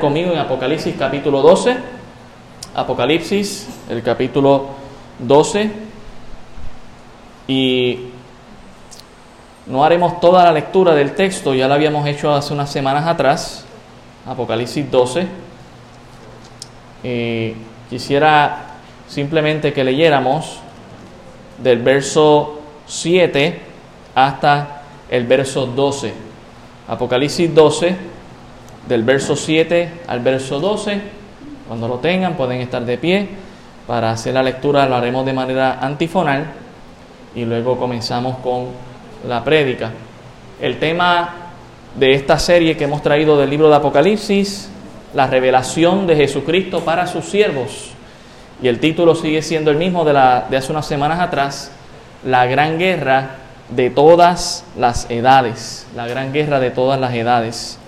conmigo en Apocalipsis capítulo 12. Apocalipsis, el capítulo 12. Y no haremos toda la lectura del texto, ya la habíamos hecho hace unas semanas atrás. Apocalipsis 12. Eh, quisiera simplemente que leyéramos del verso 7 hasta el verso 12. Apocalipsis 12 del verso 7 al verso 12. Cuando lo tengan pueden estar de pie. Para hacer la lectura lo haremos de manera antifonal y luego comenzamos con la prédica. El tema de esta serie que hemos traído del libro de Apocalipsis, la revelación de Jesucristo para sus siervos. Y el título sigue siendo el mismo de, la, de hace unas semanas atrás, la gran guerra de todas las edades, la gran guerra de todas las edades.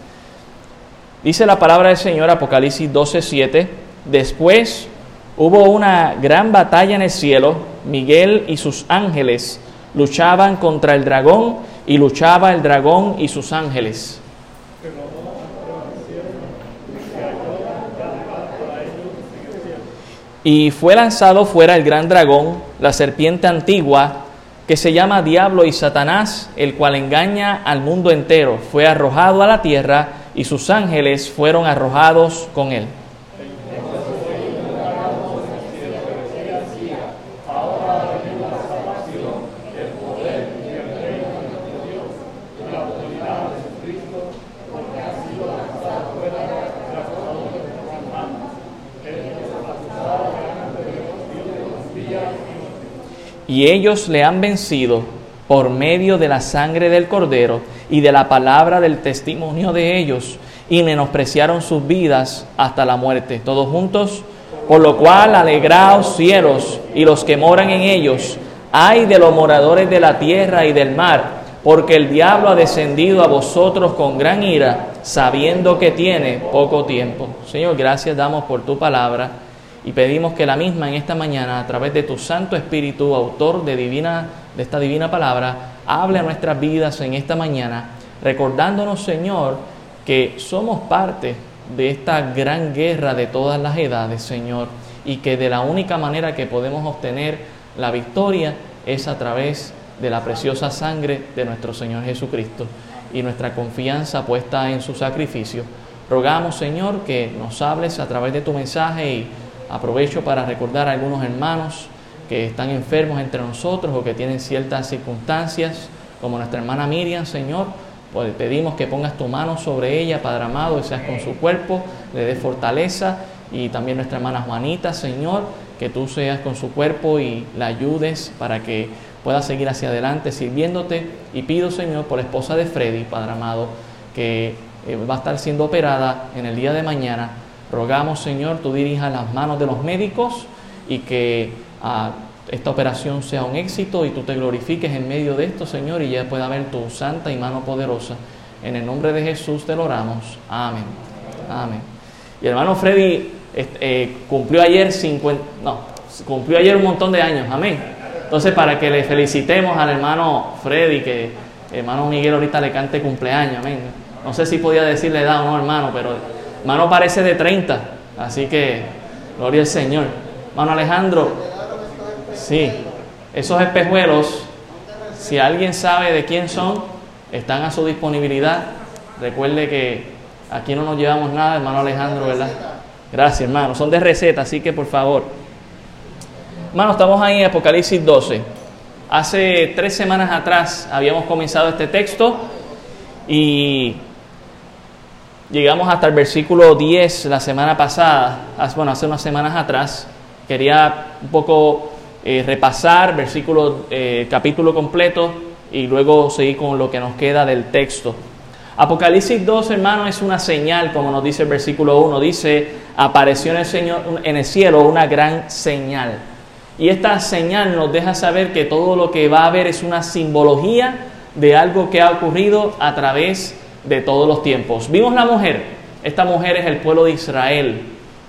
Dice la palabra del Señor, Apocalipsis 12:7, después hubo una gran batalla en el cielo, Miguel y sus ángeles luchaban contra el dragón y luchaba el dragón y sus ángeles. Y fue lanzado fuera el gran dragón, la serpiente antigua, que se llama Diablo y Satanás, el cual engaña al mundo entero. Fue arrojado a la tierra y sus ángeles fueron arrojados con él. Y ellos le han vencido por medio de la sangre del cordero y de la palabra del testimonio de ellos, y menospreciaron sus vidas hasta la muerte. Todos juntos, por lo cual alegraos cielos y los que moran en ellos, ay de los moradores de la tierra y del mar, porque el diablo ha descendido a vosotros con gran ira, sabiendo que tiene poco tiempo. Señor, gracias damos por tu palabra y pedimos que la misma en esta mañana, a través de tu Santo Espíritu, autor de, divina, de esta divina palabra, hable a nuestras vidas en esta mañana, recordándonos, Señor, que somos parte de esta gran guerra de todas las edades, Señor, y que de la única manera que podemos obtener la victoria es a través de la preciosa sangre de nuestro Señor Jesucristo y nuestra confianza puesta en su sacrificio. Rogamos, Señor, que nos hables a través de tu mensaje y Aprovecho para recordar a algunos hermanos que están enfermos entre nosotros o que tienen ciertas circunstancias, como nuestra hermana Miriam, Señor. Pues pedimos que pongas tu mano sobre ella, Padre amado, y seas con su cuerpo, le dé fortaleza. Y también nuestra hermana Juanita, Señor, que tú seas con su cuerpo y la ayudes para que pueda seguir hacia adelante sirviéndote. Y pido, Señor, por la esposa de Freddy, Padre amado, que eh, va a estar siendo operada en el día de mañana Rogamos, Señor, tú dirijas las manos de los médicos y que esta operación sea un éxito y tú te glorifiques en medio de esto, Señor, y ya pueda ver tu santa y mano poderosa. En el nombre de Jesús te lo oramos. Amén. Amén. Y hermano Freddy eh, cumplió ayer 50, no, cumplió ayer un montón de años. Amén. Entonces, para que le felicitemos al hermano Freddy, que hermano Miguel ahorita le cante cumpleaños. Amén. No sé si podía decirle edad o no, hermano, pero Mano parece de 30, así que gloria al Señor. Mano Alejandro, sí, esos espejuelos, si alguien sabe de quién son, están a su disponibilidad. Recuerde que aquí no nos llevamos nada, hermano Alejandro, ¿verdad? Gracias, hermano. Son de receta, así que por favor. Hermano, estamos ahí en Apocalipsis 12. Hace tres semanas atrás habíamos comenzado este texto y Llegamos hasta el versículo 10 la semana pasada, bueno, hace unas semanas atrás. Quería un poco eh, repasar versículo, eh, capítulo completo y luego seguir con lo que nos queda del texto. Apocalipsis 2, hermano, es una señal, como nos dice el versículo 1. Dice, apareció en el, Señor, en el cielo una gran señal. Y esta señal nos deja saber que todo lo que va a haber es una simbología de algo que ha ocurrido a través de todos los tiempos. Vimos la mujer, esta mujer es el pueblo de Israel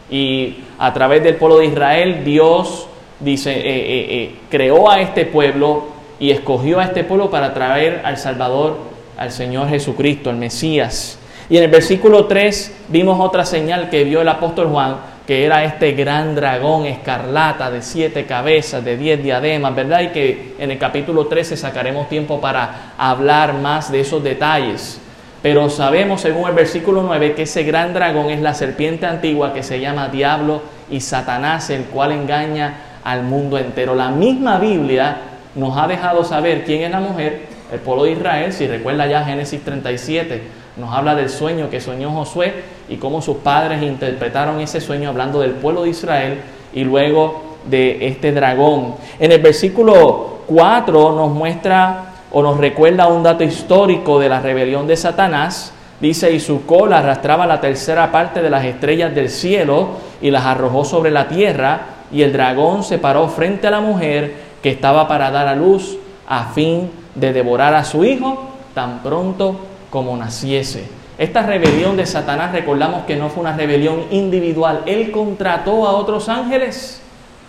y a través del pueblo de Israel Dios dice, eh, eh, eh, creó a este pueblo y escogió a este pueblo para traer al Salvador, al Señor Jesucristo, al Mesías. Y en el versículo 3 vimos otra señal que vio el apóstol Juan, que era este gran dragón escarlata de siete cabezas, de diez diademas, ¿verdad? Y que en el capítulo 13 sacaremos tiempo para hablar más de esos detalles. Pero sabemos, según el versículo 9, que ese gran dragón es la serpiente antigua que se llama Diablo y Satanás, el cual engaña al mundo entero. La misma Biblia nos ha dejado saber quién es la mujer, el pueblo de Israel, si recuerda ya Génesis 37 nos habla del sueño que soñó Josué y cómo sus padres interpretaron ese sueño hablando del pueblo de Israel y luego de este dragón. En el versículo 4 nos muestra o nos recuerda un dato histórico de la rebelión de Satanás. Dice, y su cola arrastraba la tercera parte de las estrellas del cielo y las arrojó sobre la tierra, y el dragón se paró frente a la mujer que estaba para dar a luz a fin de devorar a su hijo tan pronto como naciese. Esta rebelión de Satanás, recordamos que no fue una rebelión individual. Él contrató a otros ángeles,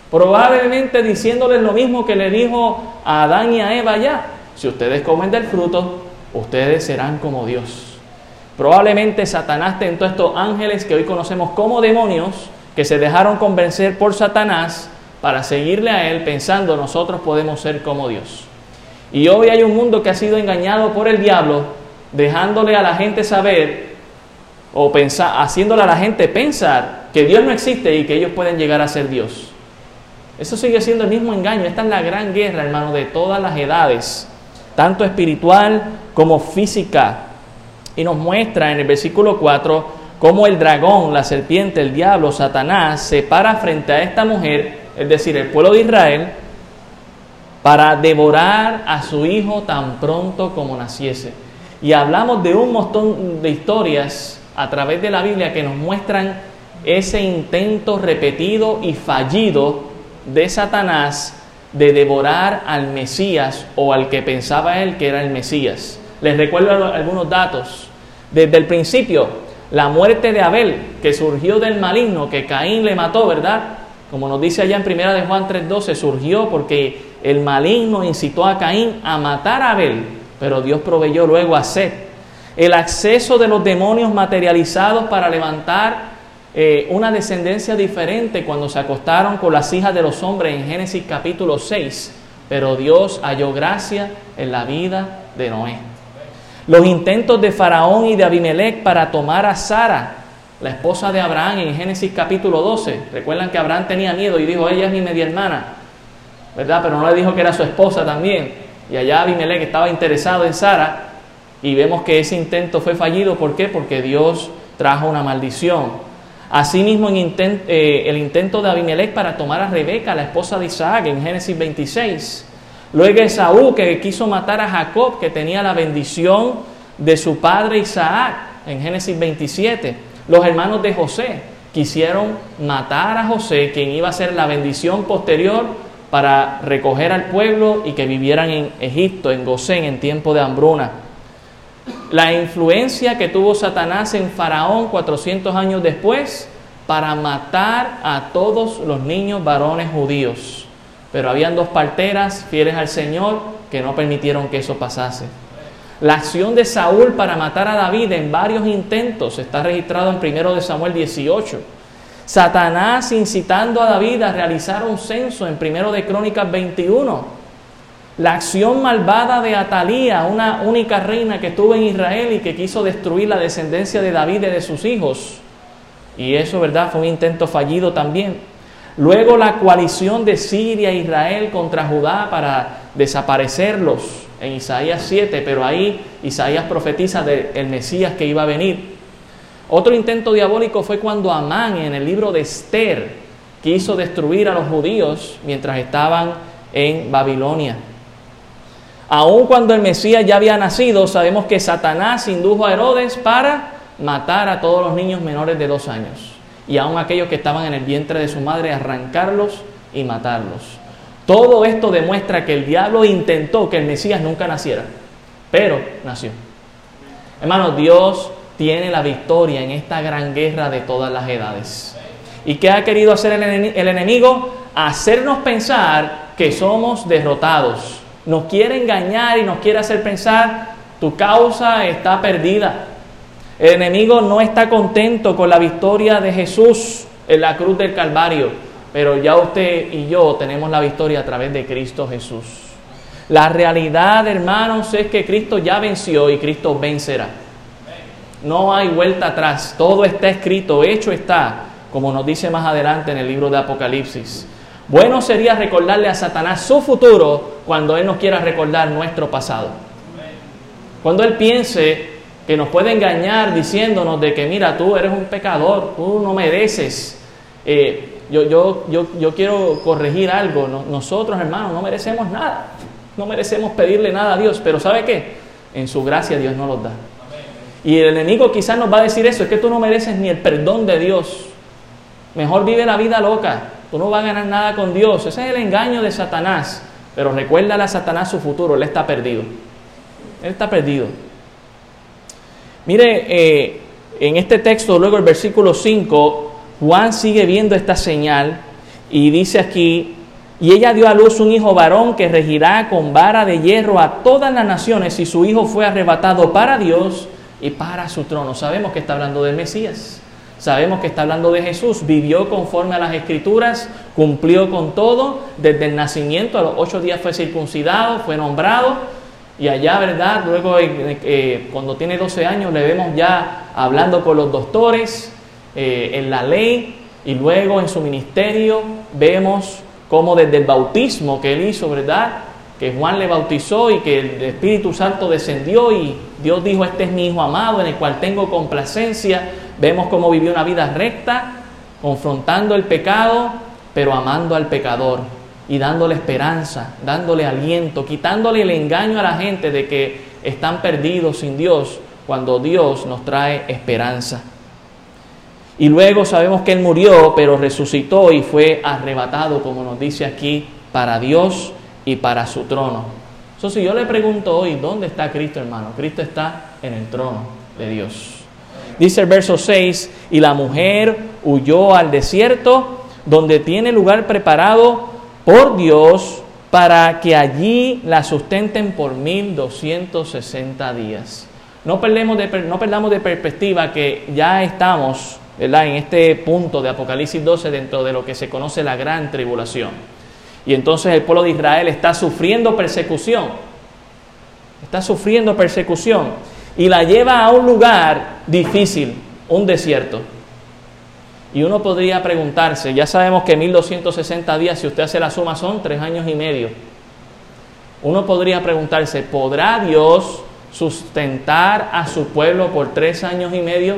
probablemente diciéndoles lo mismo que le dijo a Adán y a Eva ya. Si ustedes comen del fruto, ustedes serán como Dios. Probablemente Satanás tentó a estos ángeles que hoy conocemos como demonios, que se dejaron convencer por Satanás para seguirle a él pensando nosotros podemos ser como Dios. Y hoy hay un mundo que ha sido engañado por el diablo dejándole a la gente saber o pensar, haciéndole a la gente pensar que Dios no existe y que ellos pueden llegar a ser Dios. Eso sigue siendo el mismo engaño. Esta es la gran guerra, hermano, de todas las edades, tanto espiritual como física. Y nos muestra en el versículo 4 cómo el dragón, la serpiente, el diablo, Satanás, se para frente a esta mujer, es decir, el pueblo de Israel, para devorar a su hijo tan pronto como naciese. Y hablamos de un montón de historias a través de la Biblia que nos muestran ese intento repetido y fallido de Satanás de devorar al Mesías o al que pensaba él que era el Mesías. Les recuerdo algunos datos. Desde el principio, la muerte de Abel, que surgió del maligno, que Caín le mató, ¿verdad? Como nos dice allá en primera de Juan 3:12, surgió porque el maligno incitó a Caín a matar a Abel pero Dios proveyó luego a Seth. El acceso de los demonios materializados para levantar eh, una descendencia diferente cuando se acostaron con las hijas de los hombres en Génesis capítulo 6. Pero Dios halló gracia en la vida de Noé. Los intentos de Faraón y de Abimelech para tomar a Sara, la esposa de Abraham, en Génesis capítulo 12. Recuerdan que Abraham tenía miedo y dijo, ella es mi media hermana, ¿verdad? Pero no le dijo que era su esposa también. Y allá Abimelech estaba interesado en Sara y vemos que ese intento fue fallido. ¿Por qué? Porque Dios trajo una maldición. Asimismo, eh, el intento de Abimelech para tomar a Rebeca, la esposa de Isaac, en Génesis 26. Luego Esaú, que quiso matar a Jacob, que tenía la bendición de su padre Isaac, en Génesis 27. Los hermanos de José quisieron matar a José, quien iba a ser la bendición posterior para recoger al pueblo y que vivieran en Egipto, en Gosén, en tiempo de hambruna. La influencia que tuvo Satanás en Faraón 400 años después para matar a todos los niños varones judíos. Pero habían dos parteras fieles al Señor que no permitieron que eso pasase. La acción de Saúl para matar a David en varios intentos está registrado en 1 de Samuel 18 Satanás incitando a David a realizar un censo en primero de Crónicas 21. La acción malvada de Atalía, una única reina que estuvo en Israel y que quiso destruir la descendencia de David y de sus hijos. Y eso, ¿verdad? Fue un intento fallido también. Luego la coalición de Siria e Israel contra Judá para desaparecerlos en Isaías 7, pero ahí Isaías profetiza del Mesías que iba a venir. Otro intento diabólico fue cuando Amán en el libro de Esther quiso destruir a los judíos mientras estaban en Babilonia. Aun cuando el Mesías ya había nacido, sabemos que Satanás indujo a Herodes para matar a todos los niños menores de dos años y aun aquellos que estaban en el vientre de su madre, arrancarlos y matarlos. Todo esto demuestra que el diablo intentó que el Mesías nunca naciera, pero nació. Hermanos, Dios tiene la victoria en esta gran guerra de todas las edades. ¿Y qué ha querido hacer el, enemigo? Hacernos pensar que somos derrotados. Nos quiere engañar y nos quiere hacer pensar, tu causa está perdida. El enemigo no está contento con la victoria de Jesús en la cruz del Calvario, pero ya usted y yo tenemos la victoria a través de Cristo Jesús. La realidad, hermanos, es que Cristo ya venció y Cristo vencerá. No hay vuelta atrás, todo está escrito, hecho está, como nos dice más adelante en el libro de Apocalipsis. Bueno sería recordarle a Satanás su futuro cuando Él nos quiera recordar nuestro pasado. Cuando Él piense que nos puede engañar diciéndonos de que, mira, tú eres un pecador, tú no mereces. Eh, yo, yo, yo, yo, quiero corregir algo. nosotros, hermanos, no merecemos nada. No merecemos pedirle nada a Dios. Pero ¿sabe qué? En su gracia Dios nos lo da. Y el enemigo quizás nos va a decir eso, es que tú no mereces ni el perdón de Dios. Mejor vive la vida loca. Tú no vas a ganar nada con Dios. Ese es el engaño de Satanás. Pero recuérdale a Satanás su futuro. Él está perdido. Él está perdido. Mire, eh, en este texto, luego el versículo 5, Juan sigue viendo esta señal y dice aquí, y ella dio a luz un hijo varón que regirá con vara de hierro a todas las naciones y su hijo fue arrebatado para Dios y para su trono. Sabemos que está hablando del Mesías. Sabemos que está hablando de Jesús, vivió conforme a las escrituras, cumplió con todo, desde el nacimiento, a los ocho días fue circuncidado, fue nombrado, y allá, ¿verdad? Luego, eh, cuando tiene 12 años, le vemos ya hablando con los doctores eh, en la ley, y luego en su ministerio vemos cómo desde el bautismo que él hizo, ¿verdad? Que Juan le bautizó y que el Espíritu Santo descendió y Dios dijo, este es mi Hijo amado en el cual tengo complacencia. Vemos cómo vivió una vida recta, confrontando el pecado, pero amando al pecador y dándole esperanza, dándole aliento, quitándole el engaño a la gente de que están perdidos sin Dios cuando Dios nos trae esperanza. Y luego sabemos que Él murió, pero resucitó y fue arrebatado, como nos dice aquí, para Dios y para su trono. Entonces, si yo le pregunto hoy, ¿dónde está Cristo, hermano? Cristo está en el trono de Dios. Dice el verso 6, y la mujer huyó al desierto, donde tiene lugar preparado por Dios para que allí la sustenten por 1260 días. No, perdemos de, perdamos de perspectiva que ya estamos en este punto de Apocalipsis 12 dentro de lo que se conoce la gran tribulación. Y entonces el pueblo de Israel está sufriendo persecución. Está sufriendo persecución. Y la lleva a un lugar difícil, un desierto. Y uno podría preguntarse, ya sabemos que 1260 días, si usted hace la suma, son tres años y medio. Uno podría preguntarse, ¿podrá Dios sustentar a su pueblo por tres años y medio?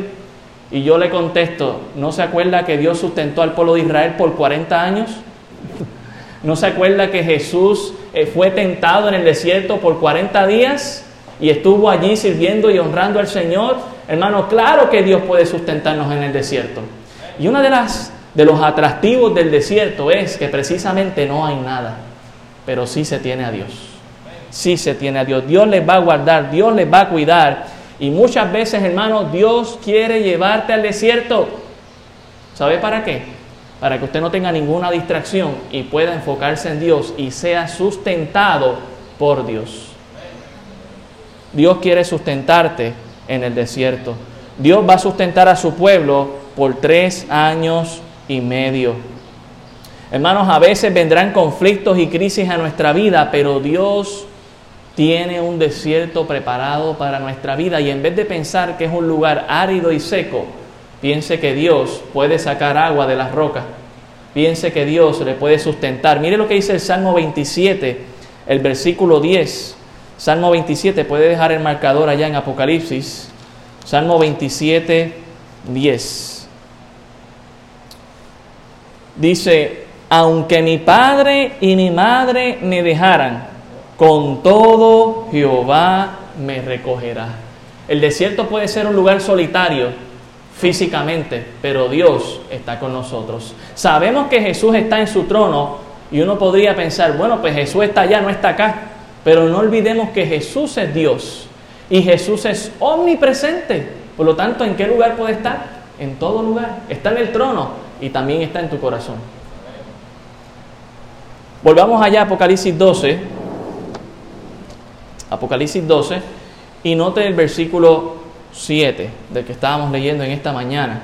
Y yo le contesto, ¿no se acuerda que Dios sustentó al pueblo de Israel por 40 años? ¿No se acuerda que Jesús eh, fue tentado en el desierto por 40 días y estuvo allí sirviendo y honrando al Señor? Hermano, claro que Dios puede sustentarnos en el desierto. Y una de las de los atractivos del desierto es que precisamente no hay nada, pero sí se tiene a Dios. Sí se tiene a Dios. Dios les va a guardar, Dios les va a cuidar. Y muchas veces, hermano, Dios quiere llevarte al desierto. ¿Sabe para qué? Para que usted no tenga ninguna distracción y pueda enfocarse en Dios y sea sustentado por Dios. Dios quiere sustentarte en el desierto. Dios va a sustentar a su pueblo por tres años y medio. Hermanos, a veces vendrán conflictos y crisis a nuestra vida, pero Dios tiene un desierto preparado para nuestra vida y en vez de pensar que es un lugar árido y seco, piense que Dios puede sacar agua de las rocas, piense que Dios le puede sustentar. Mire lo que dice el Salmo 27, el versículo 10. Salmo 27, puede dejar el marcador allá en Apocalipsis. Salmo 27, 10. Dice, aunque mi padre y mi madre me dejaran, con todo Jehová me recogerá. El desierto puede ser un lugar solitario físicamente, pero Dios está con nosotros. Sabemos que Jesús está en su trono y uno podría pensar, bueno, pues Jesús está allá, no está acá. Pero no olvidemos que Jesús es Dios y Jesús es omnipresente. Por lo tanto, ¿en qué lugar puede estar? En todo lugar. Está en el trono y también está en tu corazón. Volvamos allá a Apocalipsis 12. Apocalipsis 12. Y note el versículo 7, del que estábamos leyendo en esta mañana.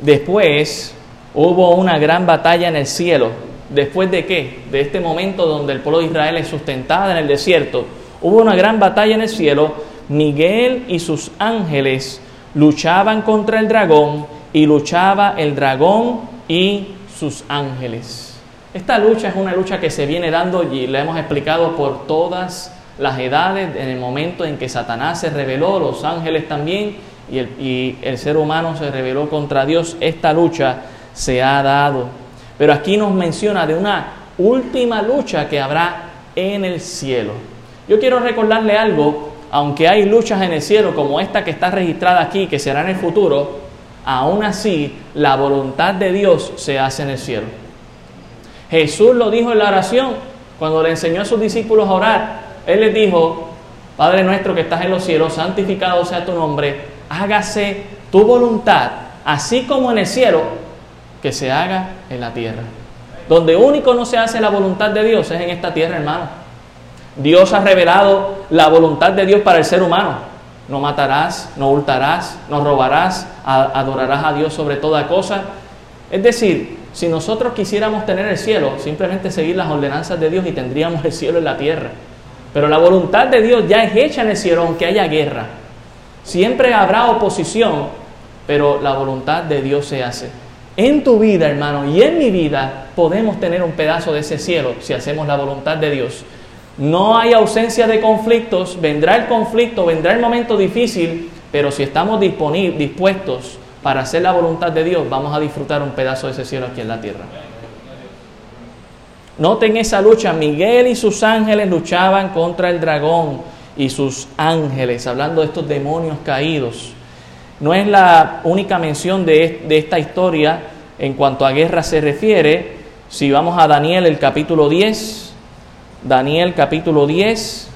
Después hubo una gran batalla en el cielo. ¿Después de qué? De este momento donde el pueblo de Israel es sustentada en el desierto. Hubo una gran batalla en el cielo. Miguel y sus ángeles luchaban contra el dragón y luchaba el dragón y sus ángeles. Esta lucha es una lucha que se viene dando y la hemos explicado por todas las edades, en el momento en que Satanás se rebeló, los ángeles también, y el, ser humano se rebeló contra Dios, esta lucha se ha dado. Pero aquí nos menciona de una última lucha que habrá en el cielo. Yo quiero recordarle algo, aunque hay luchas en el cielo como esta que está registrada aquí, que será en el futuro, aún así la voluntad de Dios se hace en el cielo. Jesús lo dijo en la oración cuando le enseñó a sus discípulos a orar. Él les dijo, Padre nuestro que estás en los cielos, santificado sea tu nombre, hágase tu voluntad, así como en el cielo, que se haga en la tierra. Donde único no se hace la voluntad de Dios es en esta tierra, hermano. Dios ha revelado la voluntad de Dios para el ser humano. No matarás, no hurtarás, no robarás, adorarás a Dios sobre toda cosa. Es decir, si nosotros quisiéramos tener el cielo, simplemente seguir las ordenanzas de Dios y tendríamos el cielo en la tierra. Pero la voluntad de Dios ya es hecha en el cielo, aunque haya guerra. Siempre habrá oposición, pero la voluntad de Dios se hace. En tu vida, hermano, y en mi vida, podemos tener un pedazo de ese cielo si hacemos la voluntad de Dios. No hay ausencia de conflictos, vendrá el conflicto, vendrá el momento difícil, pero si estamos dispuestos para hacer la voluntad de Dios, vamos a disfrutar un pedazo de ese cielo aquí en la tierra. Noten esa lucha, Miguel y sus ángeles luchaban contra el dragón y sus ángeles, hablando de estos demonios caídos. No es la única mención de, de esta historia en cuanto a guerra se refiere. Si vamos a Daniel el capítulo 10, Daniel capítulo 10,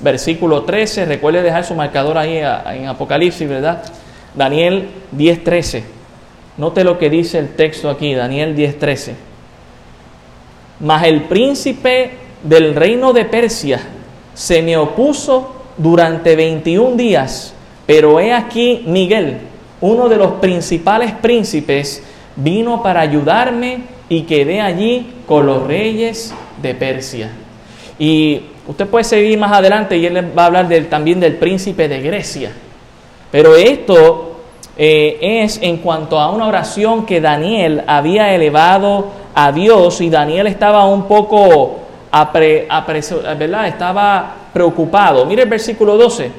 versículo 13, recuerde dejar su marcador ahí en Apocalipsis, ¿verdad? Daniel 10, 13. Note lo que dice el texto aquí, Daniel 10, 13. Mas el príncipe del reino de Persia se me opuso durante 21 días, pero he aquí Miguel, uno de los principales príncipes, vino para ayudarme y quedé allí con los reyes de Persia. Y usted puede seguir más adelante y él va a hablar también del príncipe de Grecia. Pero esto eh, es en cuanto a una oración que Daniel había elevado a Dios y Daniel estaba un poco. Estaba preocupado. Mire el versículo 12.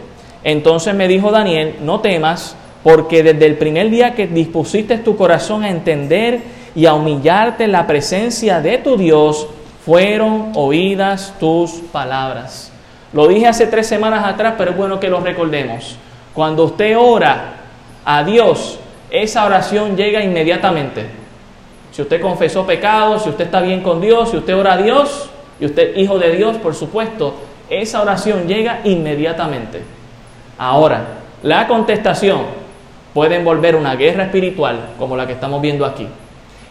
Entonces me dijo Daniel, no temas, porque desde el primer día que dispusiste tu corazón a entender y a humillarte en la presencia de tu Dios, fueron oídas tus palabras. Lo dije hace tres semanas atrás, pero es bueno que lo recordemos. Cuando usted ora a Dios, esa oración llega inmediatamente si usted confesó pecado, si usted está bien con Dios, si usted ora a Dios y usted hijo de Dios, por supuesto, esa oración llega inmediatamente. Ahora, la contestación puede envolver una guerra espiritual como la que estamos viendo aquí.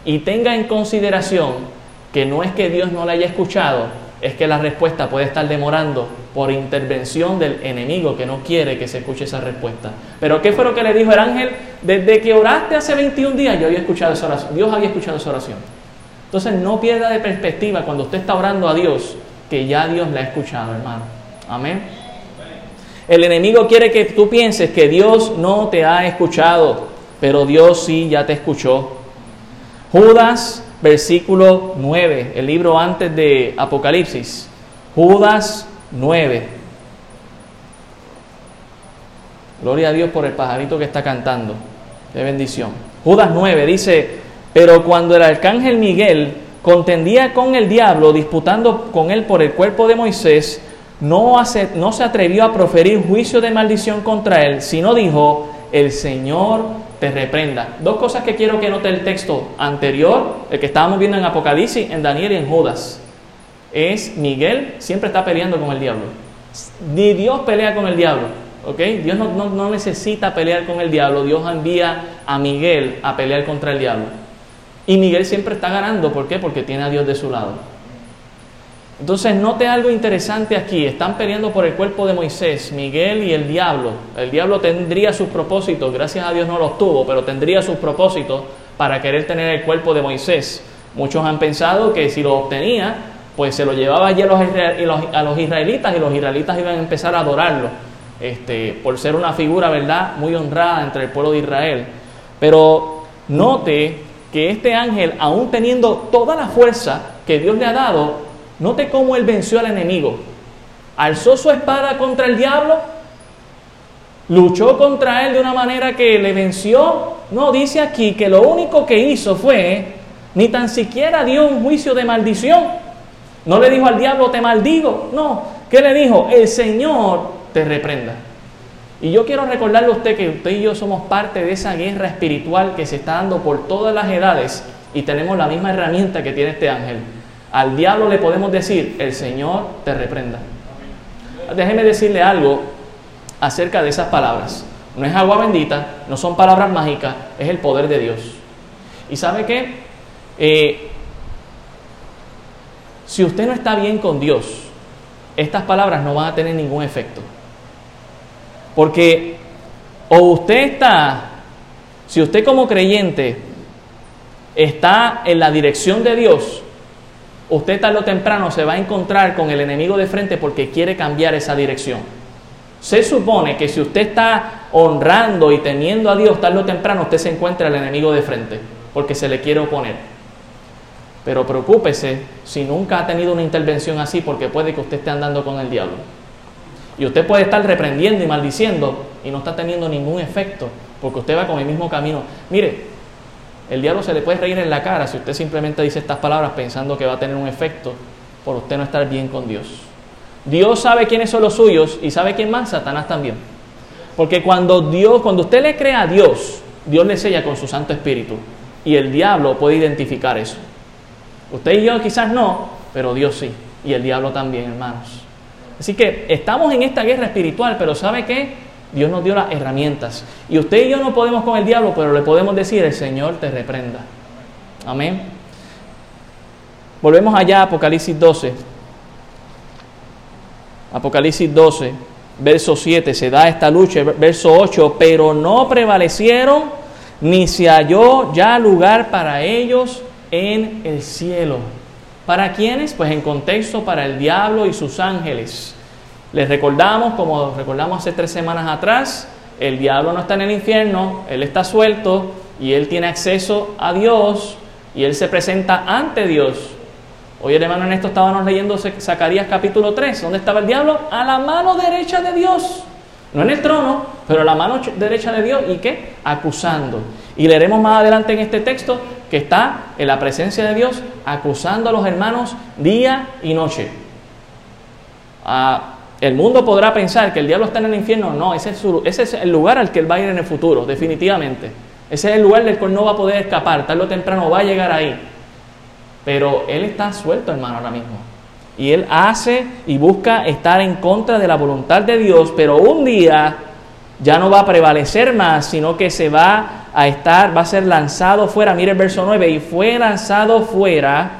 Y tenga en consideración que no es que Dios no la haya escuchado, es que la respuesta puede estar demorando por intervención del enemigo que no quiere que se escuche esa respuesta. Pero ¿qué fue lo que le dijo el ángel? Desde que oraste hace 21 días yo había escuchado esa oración. Dios había escuchado esa oración. Entonces no pierda de perspectiva cuando usted está orando a Dios que ya Dios la ha escuchado, hermano. Amén. El enemigo quiere que tú pienses que Dios no te ha escuchado, pero Dios sí ya te escuchó. Judas versículo 9, el libro antes de Apocalipsis. Judas 9. Gloria a Dios por el pajarito que está cantando. Qué bendición. Judas 9 dice, pero cuando el arcángel Miguel contendía con el diablo, disputando con él por el cuerpo de Moisés, no, hace, no se atrevió a proferir juicio de maldición contra él, sino dijo, el Señor te reprenda. Dos cosas que quiero que note el texto anterior, el que estábamos viendo en Apocalipsis, en Daniel y en Judas. Es Miguel siempre está peleando con el diablo. Ni Dios pelea con el diablo. ¿ok? Dios no, no necesita pelear con el diablo. Dios envía a Miguel a pelear contra el diablo. Y Miguel siempre está ganando. ¿Por qué? Porque tiene a Dios de su lado. Entonces note algo interesante aquí, están peleando por el cuerpo de Moisés, Miguel y el diablo. El diablo tendría sus propósitos, gracias a Dios no los tuvo, pero tendría sus propósitos para querer tener el cuerpo de Moisés. Muchos han pensado que si lo obtenía, pues se lo llevaba allí a los, a los israelitas y los israelitas iban a empezar a adorarlo, este, por ser una figura, ¿verdad?, muy honrada entre el pueblo de Israel. Pero note que este ángel, aún teniendo toda la fuerza que Dios le ha dado, Note cómo él venció al enemigo. Alzó su espada contra el diablo, luchó contra él de una manera que le venció. No, dice aquí que lo único que hizo fue, ni tan siquiera dio un juicio de maldición. No le dijo al diablo, te maldigo. No, ¿qué le dijo? El Señor te reprenda. Y yo quiero recordarle a usted que usted y yo somos parte de esa guerra espiritual que se está dando por todas las edades y tenemos la misma herramienta que tiene este ángel. Al diablo le podemos decir, el Señor te reprenda. Déjeme decirle algo acerca de esas palabras. No es agua bendita, no son palabras mágicas, es el poder de Dios. ¿Y sabe qué? Eh, si usted no está bien con Dios, estas palabras no van a tener ningún efecto. Porque o usted está, si usted como creyente está en la dirección de Dios, usted tarde o temprano se va a encontrar con el enemigo de frente porque quiere cambiar esa dirección. Se supone que si usted está honrando y teniendo a Dios tarde o temprano, usted se encuentra el enemigo de frente porque se le quiere oponer. Pero preocúpese si nunca ha tenido una intervención así porque puede que usted esté andando con el diablo. Y usted puede estar reprendiendo y maldiciendo y no está teniendo ningún efecto porque usted va con el mismo camino. Mire, el diablo se le puede reír en la cara si usted simplemente dice estas palabras pensando que va a tener un efecto por usted no estar bien con Dios. Dios sabe quiénes son los suyos y sabe quién más, Satanás también. Porque cuando Dios, cuando usted le crea a Dios, Dios le sella con su Santo Espíritu y el diablo puede identificar eso. Usted y yo quizás no, pero Dios sí y el diablo también, hermanos. Así que estamos en esta guerra espiritual, pero ¿sabe qué? Dios nos dio las herramientas. Y usted y yo no podemos con el diablo, pero le podemos decir, el Señor te reprenda. Amén. Volvemos allá a Apocalipsis 12. Apocalipsis 12, verso 7, se da esta lucha, verso 8, pero no prevalecieron ni se halló ya lugar para ellos en el cielo. ¿Para quiénes? Pues en contexto para el diablo y sus ángeles. Les recordamos, como recordamos hace tres semanas atrás, el diablo no está en el infierno, él está suelto y él tiene acceso a Dios y él se presenta ante Dios. Hoy el hermano Ernesto estábamos leyendo Zacarías capítulo 3. ¿Dónde estaba el diablo? A la mano derecha de Dios. No en el trono, pero a la mano derecha de Dios. ¿Y qué? Acusando. Y leeremos más adelante en este texto que está en la presencia de Dios acusando a los hermanos día y noche. Ah, el mundo podrá pensar que el diablo está en el infierno. No, ese es, el lugar al que él va a ir en el futuro, definitivamente. Ese es el lugar del cual no va a poder escapar. Tarde o temprano va a llegar ahí. Pero él está suelto, hermano, ahora mismo. Y él hace y busca estar en contra de la voluntad de Dios, pero un día ya no va a prevalecer más, sino que se va a estar, va a ser lanzado fuera. Mire el verso 9, y fue lanzado fuera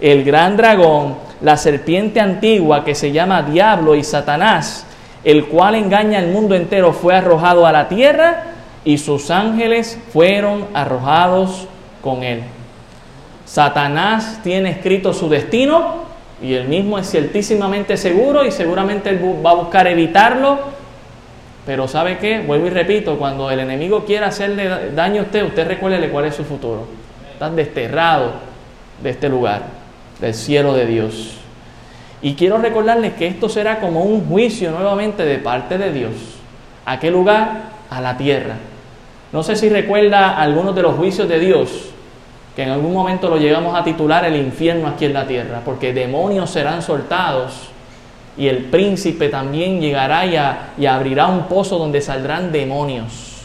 el gran dragón la serpiente antigua que se llama Diablo y Satanás, el cual engaña al mundo entero, fue arrojado a la tierra y sus ángeles fueron arrojados con él. Satanás tiene escrito su destino y él mismo es ciertísimamente seguro y seguramente él va a buscar evitarlo. Pero ¿sabe qué? Vuelvo y repito, cuando el enemigo quiera hacerle daño a usted, usted recuérdele cuál es su futuro. Está desterrado de este lugar del cielo de Dios. Y quiero recordarles que esto será como un juicio nuevamente de parte de Dios. ¿A qué lugar? A la tierra. No sé si recuerda algunos de los juicios de Dios, que en algún momento lo llegamos a titular el infierno aquí en la tierra, porque demonios serán soltados y el príncipe también llegará y, y abrirá un pozo donde saldrán demonios.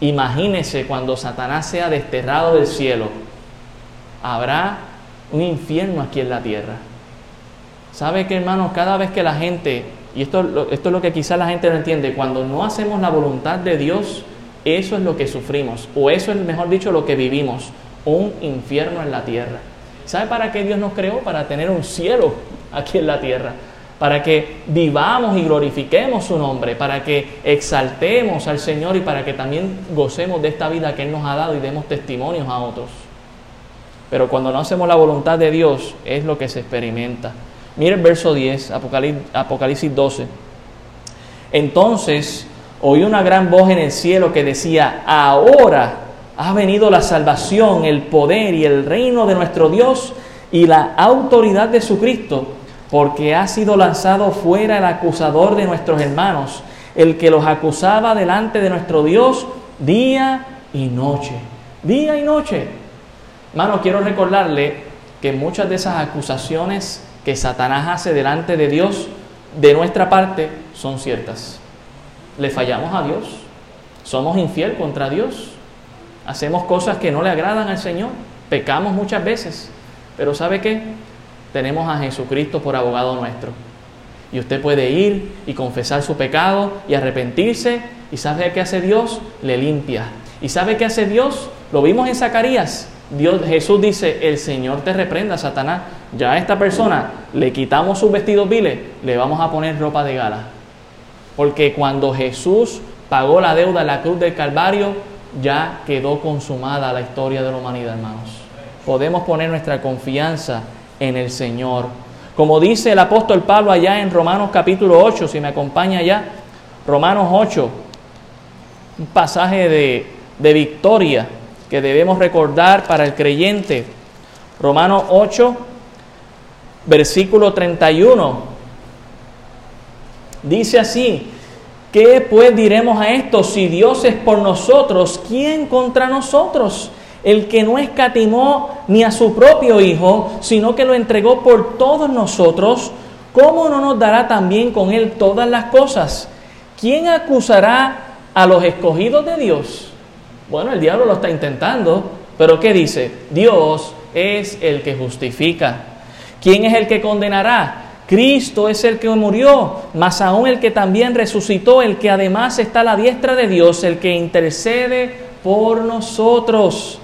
Imagínese cuando Satanás sea desterrado del cielo. Habrá un infierno aquí en la tierra. ¿Sabe que hermanos? Cada vez que la gente, y esto, esto es lo que quizás la gente no entiende, cuando no hacemos la voluntad de Dios, eso es lo que sufrimos, o eso es, mejor dicho, lo que vivimos, un infierno en la tierra. ¿Sabe para qué Dios nos creó? Para tener un cielo aquí en la tierra, para que vivamos y glorifiquemos su nombre, para que exaltemos al Señor y para que también gocemos de esta vida que Él nos ha dado y demos testimonios a otros. Pero cuando no hacemos la voluntad de Dios es lo que se experimenta. Mire el verso 10, Apocalipsis 12. Entonces oí una gran voz en el cielo que decía, ahora ha venido la salvación, el poder y el reino de nuestro Dios y la autoridad de su Cristo, porque ha sido lanzado fuera el acusador de nuestros hermanos, el que los acusaba delante de nuestro Dios día y noche. Día y noche. Hermano, quiero recordarle que muchas de esas acusaciones que Satanás hace delante de Dios, de nuestra parte, son ciertas. Le fallamos a Dios, somos infiel contra Dios, hacemos cosas que no le agradan al Señor, pecamos muchas veces, pero ¿sabe qué? Tenemos a Jesucristo por abogado nuestro. Y usted puede ir y confesar su pecado y arrepentirse. ¿Y sabe qué hace Dios? Le limpia. ¿Y sabe qué hace Dios? Lo vimos en Zacarías. Dios, Jesús dice, el Señor te reprenda, Satanás. Ya a esta persona le quitamos sus vestidos viles, le vamos a poner ropa de gala. Porque cuando Jesús pagó la deuda en la cruz del Calvario, ya quedó consumada la historia de la humanidad, hermanos. Podemos poner nuestra confianza en el Señor. Como dice el apóstol Pablo allá en Romanos capítulo 8, si me acompaña allá, Romanos 8, un pasaje de, de victoria que debemos recordar para el creyente. Romanos 8, versículo 31. Dice así, ¿qué pues diremos a esto? Si Dios es por nosotros, ¿quién contra nosotros? El que no escatimó ni a su propio Hijo, sino que lo entregó por todos nosotros, ¿cómo no nos dará también con Él todas las cosas? ¿Quién acusará a los escogidos de Dios? Bueno, el diablo lo está intentando, pero ¿qué dice? Dios es el que justifica. ¿Quién es el que condenará? Cristo es el que murió, más aún el que también resucitó, el que además está a la diestra de Dios, el que intercede por nosotros.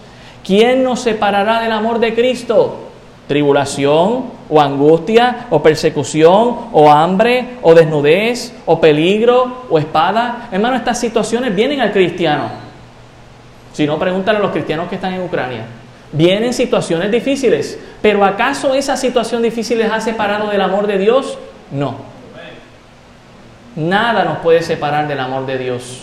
¿Quién nos separará del amor de Cristo? Tribulación o angustia o persecución o hambre o desnudez o peligro o espada. Hermano, estas situaciones vienen al cristiano. Si no, pregúntale a los cristianos que están en Ucrania. Vienen situaciones difíciles, pero ¿acaso esa situación difícil les ha separado del amor de Dios? No. Nada nos puede separar del amor de Dios.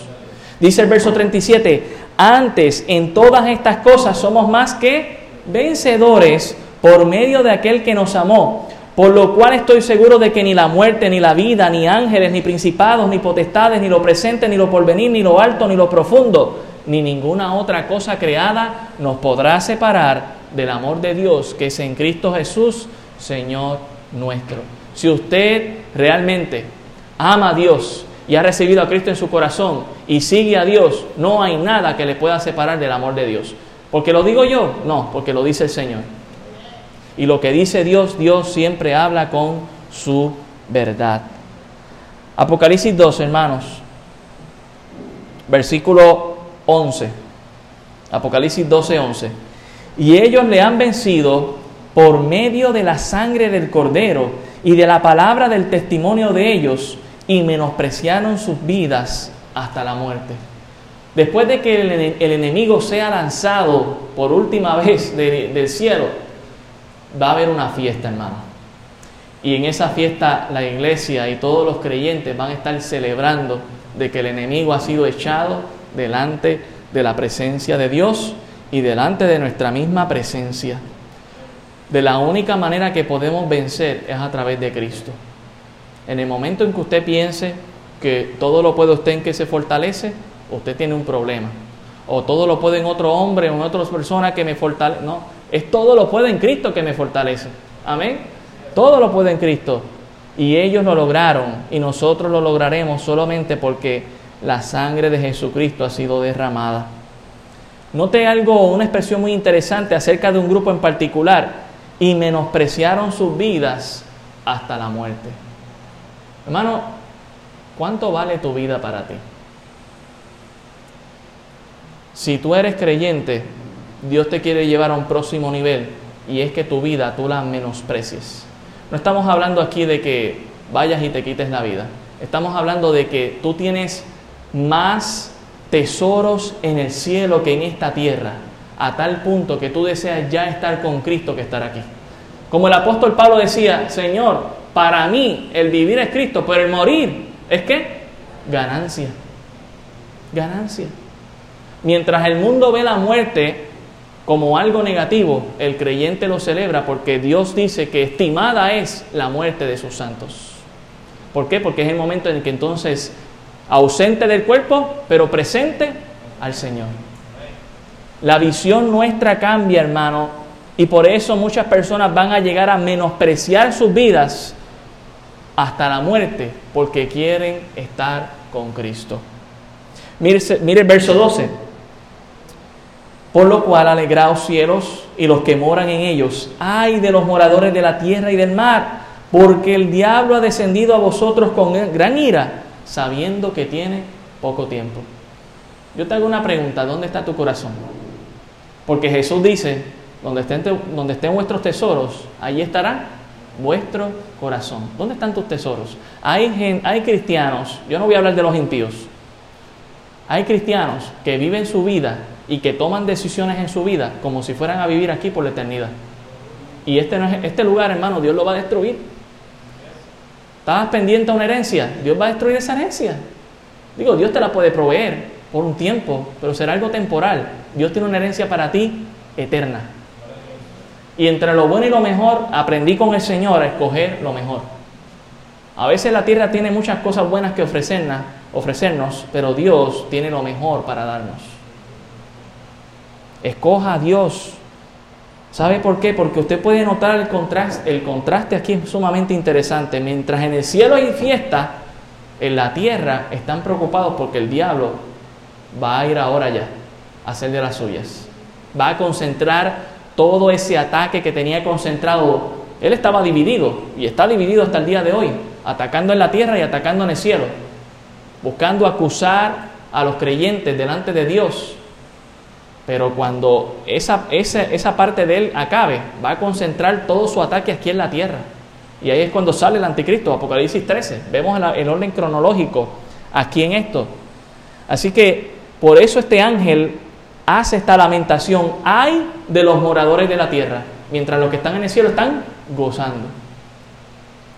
Dice el verso 37, antes en todas estas cosas somos más que vencedores por medio de aquel que nos amó, por lo cual estoy seguro de que ni la muerte, ni la vida, ni ángeles, ni principados, ni potestades, ni lo presente, ni lo porvenir, ni lo alto, ni lo profundo, ni ninguna otra cosa creada nos podrá separar del amor de Dios que es en Cristo Jesús, Señor nuestro. Si usted realmente ama a Dios y ha recibido a Cristo en su corazón y sigue a Dios, no hay nada que le pueda separar del amor de Dios. ¿Porque lo digo yo? No, porque lo dice el Señor. Y lo que dice Dios, Dios siempre habla con su verdad. Apocalipsis 2, hermanos, versículo 11. Apocalipsis 12, 11. Y ellos le han vencido por medio de la sangre del cordero y de la palabra del testimonio de ellos y menospreciaron sus vidas hasta la muerte. Después de que el, enemigo sea lanzado por última vez del cielo, va a haber una fiesta, hermano. Y en esa fiesta la iglesia y todos los creyentes van a estar celebrando de que el enemigo ha sido echado delante de la presencia de Dios y delante de nuestra misma presencia. De la única manera que podemos vencer es a través de Cristo. En el momento en que usted piense que todo lo puede usted en que se fortalece, usted tiene un problema. O todo lo puede en otro hombre o en otra persona que me fortalece. No, es todo lo puede en Cristo que me fortalece. Amén. Todo lo puede en Cristo. Y ellos lo lograron y nosotros lo lograremos solamente porque la sangre de Jesucristo ha sido derramada. Note algo, una expresión muy interesante acerca de un grupo en particular. Y menospreciaron sus vidas hasta la muerte. Hermano, ¿cuánto vale tu vida para ti? Si tú eres creyente, Dios te quiere llevar a un próximo nivel y es que tu vida tú la menosprecies. No estamos hablando aquí de que vayas y te quites la vida. Estamos hablando de que tú tienes más tesoros en el cielo que en esta tierra, a tal punto que tú deseas ya estar con Cristo que estar aquí. Como el apóstol Pablo decía, Señor, para mí el vivir es Cristo, pero el morir es que ganancia. Ganancia. Mientras el mundo ve la muerte como algo negativo, el creyente lo celebra porque Dios dice que estimada es la muerte de sus santos. ¿Por qué? Porque es el momento en que entonces, ausente del cuerpo, pero presente al Señor. La visión nuestra cambia, hermano, y por eso muchas personas van a llegar a menospreciar sus vidas hasta la muerte, porque quieren estar con Cristo. Mire, mire el verso 12. Por lo cual alegraos cielos y los que moran en ellos. Ay de los moradores de la tierra y del mar, porque el diablo ha descendido a vosotros con gran ira, sabiendo que tiene poco tiempo. Yo te hago una pregunta, ¿dónde está tu corazón? Porque Jesús dice, donde estén, donde vuestros tesoros, allí estará vuestro corazón. ¿Dónde están tus tesoros? Hay, hay cristianos, yo no voy a hablar de los impíos, hay cristianos que viven su vida y que toman decisiones en su vida como si fueran a vivir aquí por la eternidad. Y este, no es, este lugar, hermano, Dios lo va a destruir. Estabas pendiente a una herencia, Dios va a destruir esa herencia. Digo, Dios te la puede proveer por un tiempo, pero será algo temporal. Dios tiene una herencia para ti eterna. Y entre lo bueno y lo mejor, aprendí con el Señor a escoger lo mejor. A veces la tierra tiene muchas cosas buenas que ofrecernos, ofrecernos pero Dios tiene lo mejor para darnos. Escoja a Dios. ¿Sabe por qué? Porque usted puede notar el contraste, el contraste aquí es sumamente interesante. Mientras en el cielo hay fiesta, en la tierra están preocupados porque el diablo va a ir ahora ya a hacer de las suyas. Va a concentrar todo ese ataque que tenía concentrado. Él estaba dividido y está dividido hasta el día de hoy, atacando en la tierra y atacando en el cielo, buscando acusar a los creyentes delante de Dios. Pero cuando esa, esa, esa parte de él acabe, va a concentrar todo su ataque aquí en la tierra. Y ahí es cuando sale el anticristo, Apocalipsis 13. Vemos el orden cronológico aquí en esto. Así que por eso este ángel hace esta lamentación, hay de los moradores de la tierra, mientras los que están en el cielo están gozando,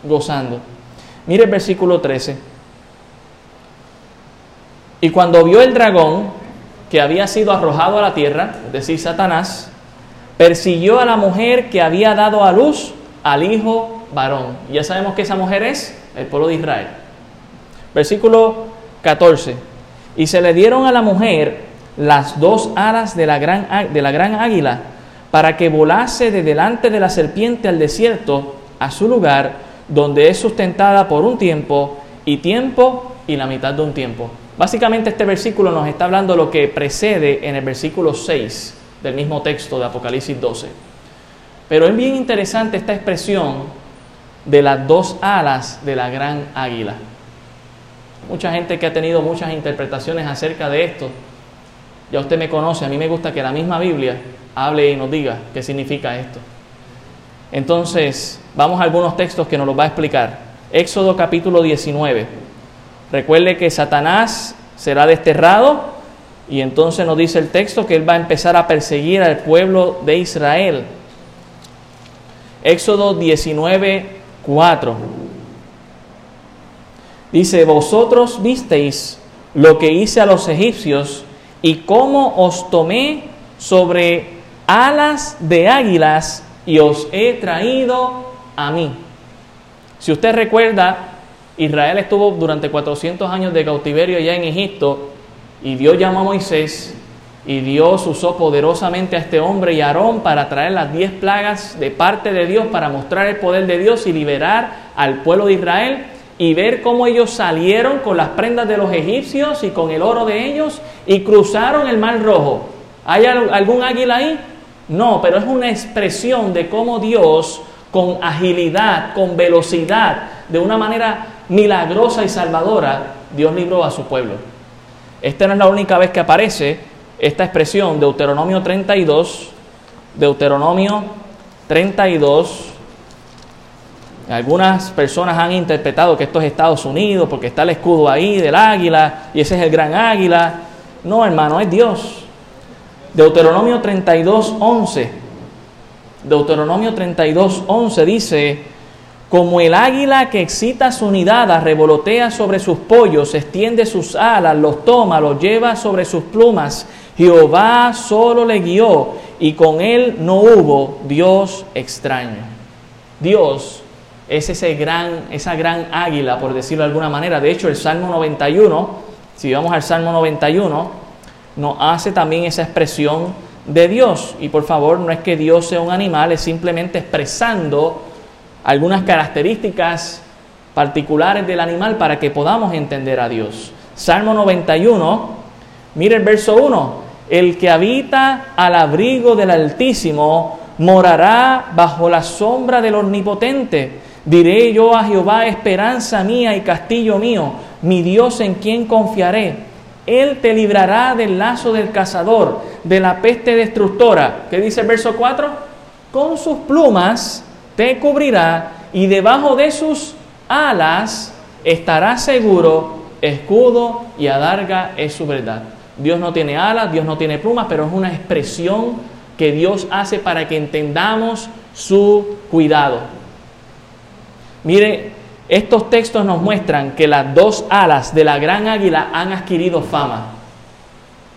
gozando. Mire el versículo 13. Y cuando vio el dragón que había sido arrojado a la tierra, es decir, Satanás, persiguió a la mujer que había dado a luz al hijo varón. Ya sabemos que esa mujer es el pueblo de Israel. Versículo 14. Y se le dieron a la mujer las dos alas de la gran, de la gran águila para que volase de delante de la serpiente al desierto, a su lugar, donde es sustentada por un tiempo y tiempo y la mitad de un tiempo. Básicamente este versículo nos está hablando lo que precede en el versículo 6 del mismo texto de Apocalipsis 12. Pero es bien interesante esta expresión de las dos alas de la gran águila. Mucha gente que ha tenido muchas interpretaciones acerca de esto ya usted me conoce, a mí me gusta que la misma Biblia hable y nos diga qué significa esto. Entonces, vamos a algunos textos que nos los va a explicar. Éxodo capítulo 19. Recuerde que Satanás será desterrado y entonces nos dice el texto que él va a empezar a perseguir al pueblo de Israel. Éxodo 19, 4. Dice, vosotros visteis lo que hice a los egipcios y cómo os tomé sobre alas de águilas y os he traído a mí. Si usted recuerda, Israel estuvo durante 400 años de cautiverio allá en Egipto y Dios llamó a Moisés y Dios usó poderosamente a este hombre y a Aarón para traer las diez plagas de parte de Dios para mostrar el poder de Dios y liberar al pueblo de Israel y ver cómo ellos salieron con las prendas de los egipcios y con el oro de ellos y cruzaron el mar rojo. ¿Hay algún águila ahí? No, pero es una expresión de cómo Dios con agilidad, con velocidad, de una manera milagrosa y salvadora, Dios libró a su pueblo. Esta no es la única vez que aparece esta expresión, Deuteronomio 32, Deuteronomio 32, Algunas personas han interpretado que esto es Estados Unidos porque está el escudo ahí del águila y ese es el gran águila. No, hermano, es Dios. Deuteronomio 32, 11. Deuteronomio 32, 11 dice, como el águila que excita su nidada, revolotea sobre sus pollos, extiende sus alas, los toma, los lleva sobre sus plumas, Jehová solo le guió y con él no hubo Dios extraño. Dios es ese gran, esa gran águila, por decirlo de alguna manera. De hecho, el Salmo 91, si vamos al Salmo 91, nos hace también esa expresión de Dios. Y por favor, no es que Dios sea un animal, es simplemente expresando algunas características particulares del animal para que podamos entender a Dios. Salmo 91, mire el verso 1. El que habita al abrigo del Altísimo morará bajo la sombra del Omnipotente. Diré yo a Jehová, esperanza mía y castillo mío, mi Dios en quien confiaré. Él te librará del lazo del cazador, de la peste destructora. ¿Qué dice el verso 4? Con sus plumas te cubrirá y debajo de sus alas estará seguro, escudo y adarga es su verdad. Dios no tiene alas, Dios no tiene plumas, pero es una expresión que Dios hace para que entendamos su cuidado. Mire, estos textos nos muestran que las dos alas de la gran águila han adquirido fama.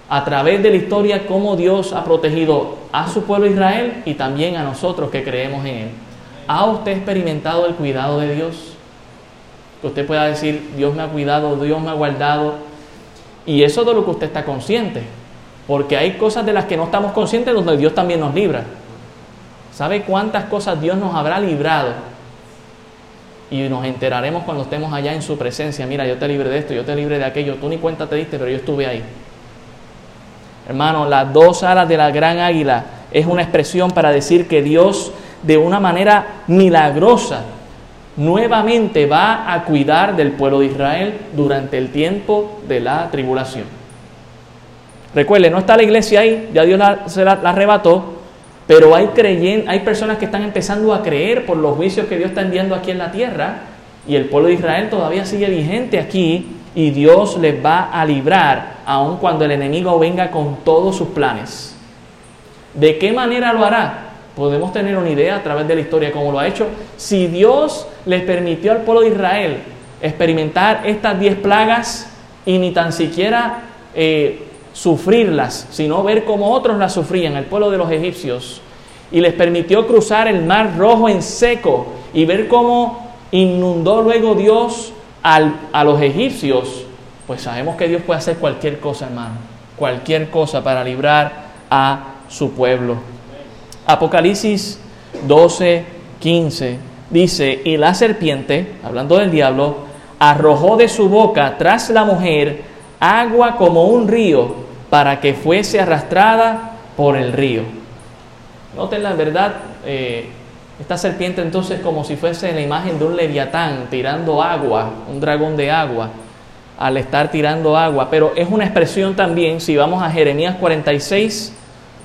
A través de la historia, cómo Dios ha protegido a su pueblo Israel y también a nosotros que creemos en Él. ¿Ha usted experimentado el cuidado de Dios? Que usted pueda decir, Dios me ha cuidado, Dios me ha guardado. Y eso es de lo que usted está consciente. Porque hay cosas de las que no estamos conscientes donde Dios también nos libra. ¿Sabe cuántas cosas Dios nos habrá librado y nos enteraremos cuando estemos allá en su presencia. Mira, yo te libre de esto, yo te libre de aquello. Tú ni cuenta te diste, pero yo estuve ahí. Hermano, las dos alas de la gran águila es una expresión para decir que Dios de una manera milagrosa nuevamente va a cuidar del pueblo de Israel durante el tiempo de la tribulación. Recuerde, no está la iglesia ahí, ya Dios la, se la arrebató, pero hay, creyen, hay personas que están empezando a creer por los juicios que Dios está enviando aquí en la tierra y el pueblo de Israel todavía sigue vigente aquí y Dios les va a librar aun cuando el enemigo venga con todos sus planes. ¿De qué manera lo hará? Podemos tener una idea a través de la historia cómo lo ha hecho. Si Dios les permitió al pueblo de Israel experimentar estas diez plagas y ni tan siquiera eh, sufrirlas, sino ver cómo otros las sufrían, el pueblo de los egipcios, y les permitió cruzar el mar rojo en seco y ver cómo inundó luego Dios a los egipcios, pues sabemos que Dios puede hacer cualquier cosa, hermano, cualquier cosa para librar a su pueblo. Apocalipsis 12, 15 dice, y la serpiente, hablando del diablo, arrojó de su boca tras la mujer agua como un río para que fuese arrastrada por el río. Noten la verdad, eh, esta serpiente entonces como si fuese la imagen de un leviatán tirando agua, un dragón de agua, al estar tirando agua. Pero es una expresión también, si vamos a Jeremías 46,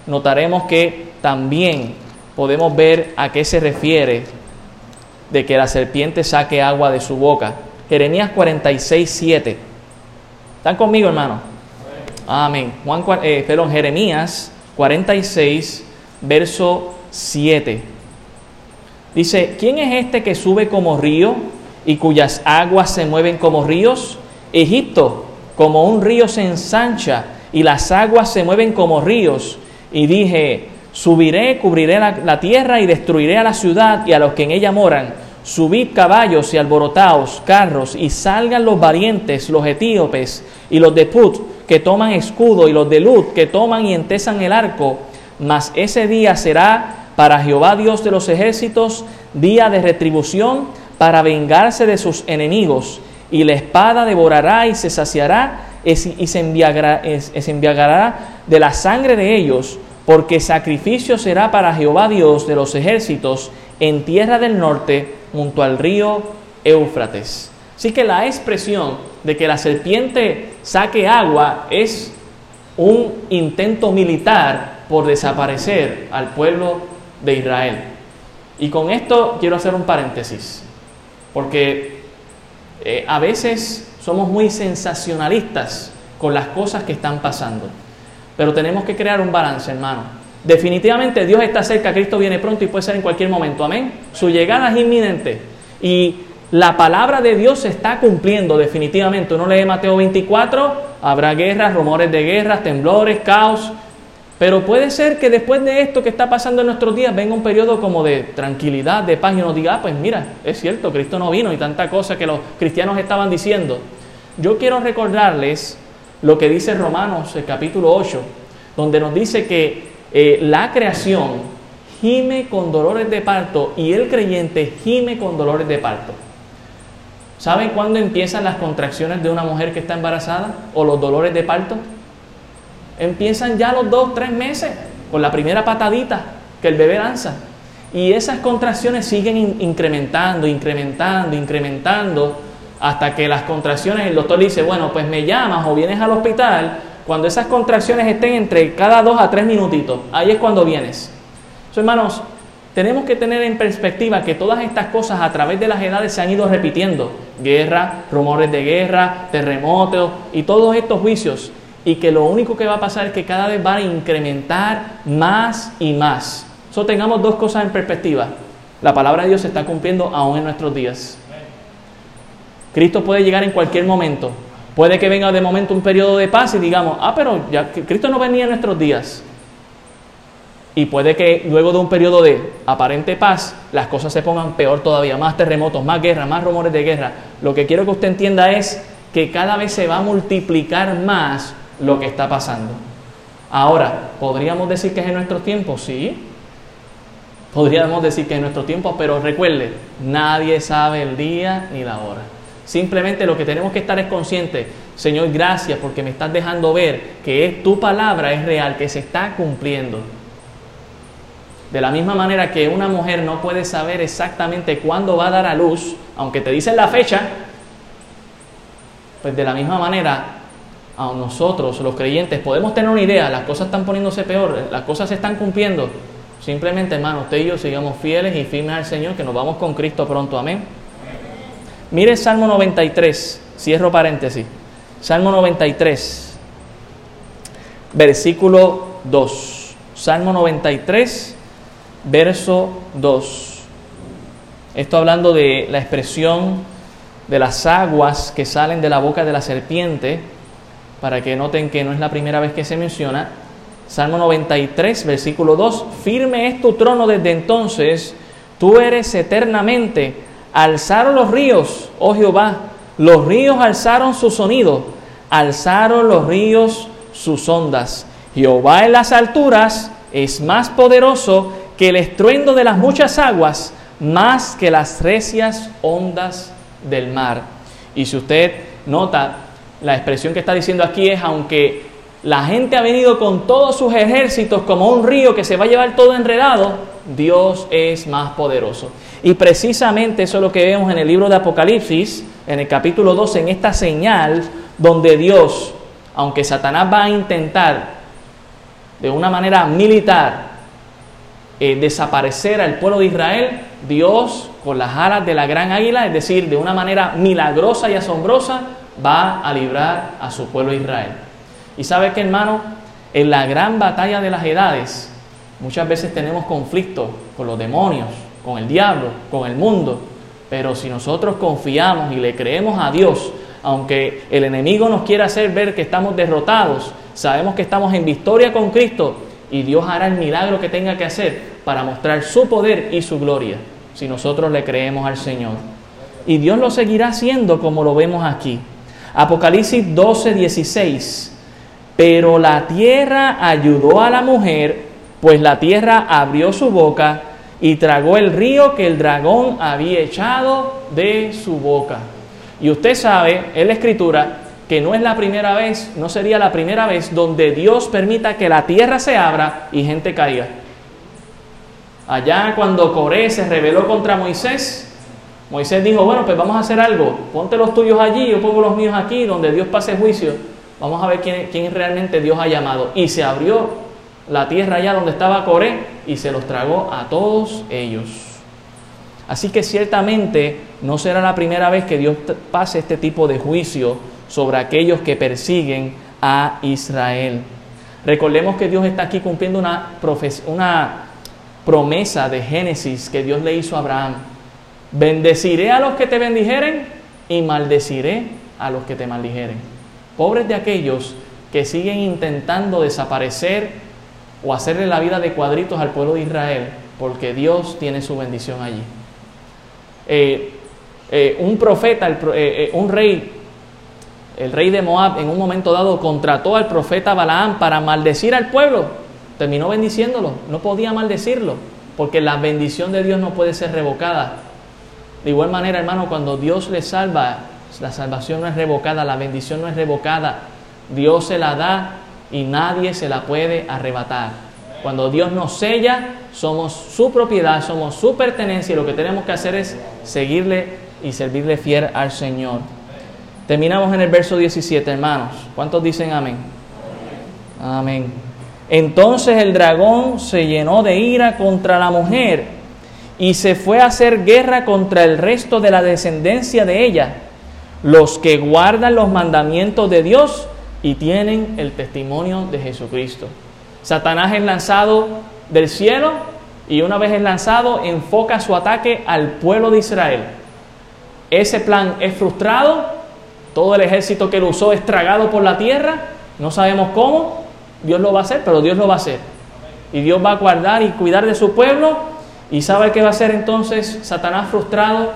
notaremos que también podemos ver a qué se refiere de que la serpiente saque agua de su boca. Jeremías 46, 7. ¿Están conmigo, hermano? Amén. Juan, eh, perdón, Jeremías 46, verso 7. Dice, ¿quién es este que sube como río y cuyas aguas se mueven como ríos? Egipto, como un río se ensancha y las aguas se mueven como ríos. Y dije, subiré, cubriré la, la tierra y destruiré a la ciudad y a los que en ella moran subid caballos y alborotaos carros, y salgan los valientes, los etíopes, y los de Put, que toman escudo, y los de Lut, que toman y entesan el arco. Mas ese día será para Jehová Dios de los ejércitos, día de retribución, para vengarse de sus enemigos. Y la espada devorará y se saciará y se enviará de la sangre de ellos, porque sacrificio será para Jehová Dios de los ejércitos en tierra del norte junto al río Éufrates. Así que la expresión de que la serpiente saque agua es un intento militar por desaparecer al pueblo de Israel. Y con esto quiero hacer un paréntesis. porque eh, a veces somos muy sensacionalistas con las cosas que están pasando. Pero tenemos que crear un balance, hermano. Definitivamente Dios está cerca, Cristo viene pronto y puede ser en cualquier momento. Amén. Su llegada es inminente. Y la palabra de Dios se está cumpliendo definitivamente. Uno lee Mateo 24, habrá guerras, rumores de guerras, temblores, caos. Pero puede ser que después de esto que está pasando en nuestros días venga un periodo como de tranquilidad, de paz y uno diga, ah, pues mira, es cierto, Cristo no vino y tanta cosa que los cristianos estaban diciendo. Yo quiero recordarles lo que dice Romanos, el capítulo 8, donde nos dice que eh, la creación gime con dolores de parto y el creyente gime con dolores de parto. ¿Saben cuándo empiezan las contracciones de una mujer que está embarazada o los dolores de parto? Empiezan ya los dos, tres meses, con la primera patadita que el bebé lanza. Y esas contracciones siguen incrementando, incrementando, incrementando hasta que las contracciones, el doctor dice, bueno, pues me llamas o vienes al hospital cuando esas contracciones estén entre cada dos a tres minutitos. Ahí es cuando vienes. Hermanos, tenemos que tener en perspectiva que todas estas cosas a través de las edades se han ido repitiendo. Guerra, rumores de guerra, terremotos y todos estos juicios. Y que lo único que va a pasar es que cada vez van a incrementar más y más. So, tengamos dos cosas en perspectiva. La palabra de Dios se está cumpliendo aún en nuestros días. Cristo puede llegar en cualquier momento. Puede que venga de momento un periodo de paz y digamos, ah, pero ya Cristo no venía en nuestros días. Y puede que luego de un periodo de aparente paz, las cosas se pongan peor todavía, más terremotos, más guerra, más rumores de guerra. Lo que quiero que usted entienda es que cada vez se va a multiplicar más lo que está pasando. Ahora, ¿podríamos decir que es en nuestro tiempo? Sí. Podríamos decir que es en nuestro tiempo, pero recuerde, nadie sabe el día ni la hora. Simplemente lo que tenemos que estar es consciente, Señor, gracias porque me estás dejando ver que es, tu palabra es real, que se está cumpliendo. De la misma manera que una mujer no puede saber exactamente cuándo va a dar a luz, aunque te dicen la fecha, pues de la misma manera a nosotros, los creyentes, podemos tener una idea, las cosas están poniéndose peor, las cosas se están cumpliendo. Simplemente, hermano, usted y yo sigamos fieles y firmes al Señor, que nos vamos con Cristo pronto. Amén. Mire Salmo 93, cierro paréntesis. Salmo 93, versículo 2. Salmo 93, verso 2. Esto hablando de la expresión de las aguas que salen de la boca de la serpiente, para que noten que no es la primera vez que se menciona. Salmo 93, versículo 2. Firme es tu trono desde entonces, tú eres eternamente Alzaron los ríos, oh Jehová, los ríos alzaron su sonido, alzaron los ríos sus ondas. Jehová en las alturas es más poderoso que el estruendo de las muchas aguas, más que las recias ondas del mar. Y si usted nota, la expresión que está diciendo aquí es, aunque la gente ha venido con todos sus ejércitos como un río que se va a llevar todo enredado, Dios es más poderoso. Y precisamente eso es lo que vemos en el libro de Apocalipsis, en el capítulo 12, en esta señal donde Dios, aunque Satanás va a intentar de una manera militar eh, desaparecer al pueblo de Israel, Dios con las alas de la gran águila, es decir, de una manera milagrosa y asombrosa, va a librar a su pueblo Israel. Y sabe que hermano, en la gran batalla de las edades, muchas veces tenemos conflictos con los demonios, con el diablo, con el mundo. Pero si nosotros confiamos y le creemos a Dios, aunque el enemigo nos quiera hacer ver que estamos derrotados, sabemos que estamos en victoria con Cristo y Dios hará el milagro que tenga que hacer para mostrar su poder y su gloria, si nosotros le creemos al Señor. Y Dios lo seguirá haciendo como lo vemos aquí. Apocalipsis 12, 16. Pero la tierra ayudó a la mujer, pues la tierra abrió su boca y tragó el río que el dragón había echado de su boca. Y usted sabe en la escritura que no es la primera vez, no sería la primera vez donde Dios permita que la tierra se abra y gente caiga. Allá cuando Coré se rebeló contra Moisés, Moisés dijo, bueno, pues vamos a hacer algo, ponte los tuyos allí, yo pongo los míos aquí, donde Dios pase juicio, vamos a ver quién, quién realmente Dios ha llamado. Y se abrió la tierra allá donde estaba Coré y se los tragó a todos ellos. Así que ciertamente no será la primera vez que Dios pase este tipo de juicio sobre aquellos que persiguen a Israel. Recordemos que Dios está aquí cumpliendo una, una promesa de Génesis que Dios le hizo a Abraham. Bendeciré a los que te bendijeren y maldeciré a los que te maldijeren. Pobres de aquellos que siguen intentando desaparecer o hacerle la vida de cuadritos al pueblo de Israel, porque Dios tiene su bendición allí. Eh, eh, un profeta, eh, un rey, el rey de Moab, en un momento dado contrató al profeta Balaam para maldecir al pueblo. Terminó bendiciéndolo, no podía maldecirlo, porque la bendición de Dios no puede ser revocada. De igual manera, hermano, cuando Dios le salva, la salvación no es revocada, la bendición no es revocada. Dios se la da y nadie se la puede arrebatar. Cuando Dios nos sella, somos su propiedad, somos su pertenencia y lo que tenemos que hacer es seguirle y servirle fiel al Señor. Terminamos en el verso 17, hermanos. ¿Cuántos dicen amén? Amén. Entonces el dragón se llenó de ira contra la mujer y se fue a hacer guerra contra el resto de la descendencia de ella, los que guardan los mandamientos de Dios y tienen el testimonio de Jesucristo. Satanás es lanzado del cielo y una vez es lanzado enfoca su ataque al pueblo de Israel. Ese plan es frustrado, todo el ejército que lo usó es tragado por la tierra, no sabemos cómo, Dios lo va a hacer, pero Dios lo va a hacer. Y Dios va a guardar y cuidar de su pueblo. ¿Y sabe qué va a hacer entonces Satanás frustrado?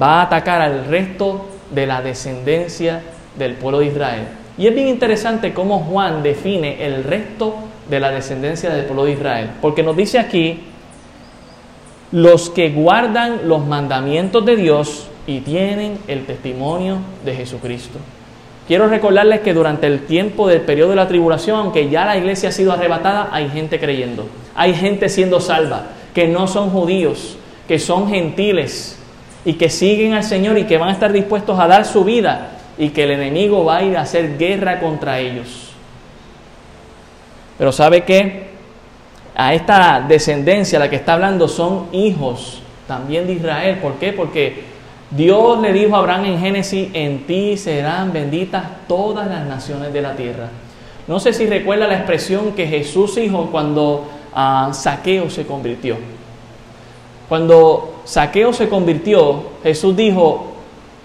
Va a atacar al resto de la descendencia del pueblo de Israel. Y es bien interesante cómo Juan define el resto de la descendencia del pueblo de Israel. Porque nos dice aquí, los que guardan los mandamientos de Dios y tienen el testimonio de Jesucristo. Quiero recordarles que durante el tiempo del periodo de la tribulación, aunque ya la iglesia ha sido arrebatada, hay gente creyendo, hay gente siendo salva, que no son judíos, que son gentiles y que siguen al Señor y que van a estar dispuestos a dar su vida y que el enemigo va a ir a hacer guerra contra ellos. Pero ¿sabe qué? A esta descendencia a la que está hablando son hijos también de Israel. ¿Por qué? Porque Dios le dijo a Abraham en Génesis, en ti serán benditas todas las naciones de la tierra. No sé si recuerda la expresión que Jesús dijo cuando uh, Saqueo se convirtió. Cuando Saqueo se convirtió, Jesús dijo,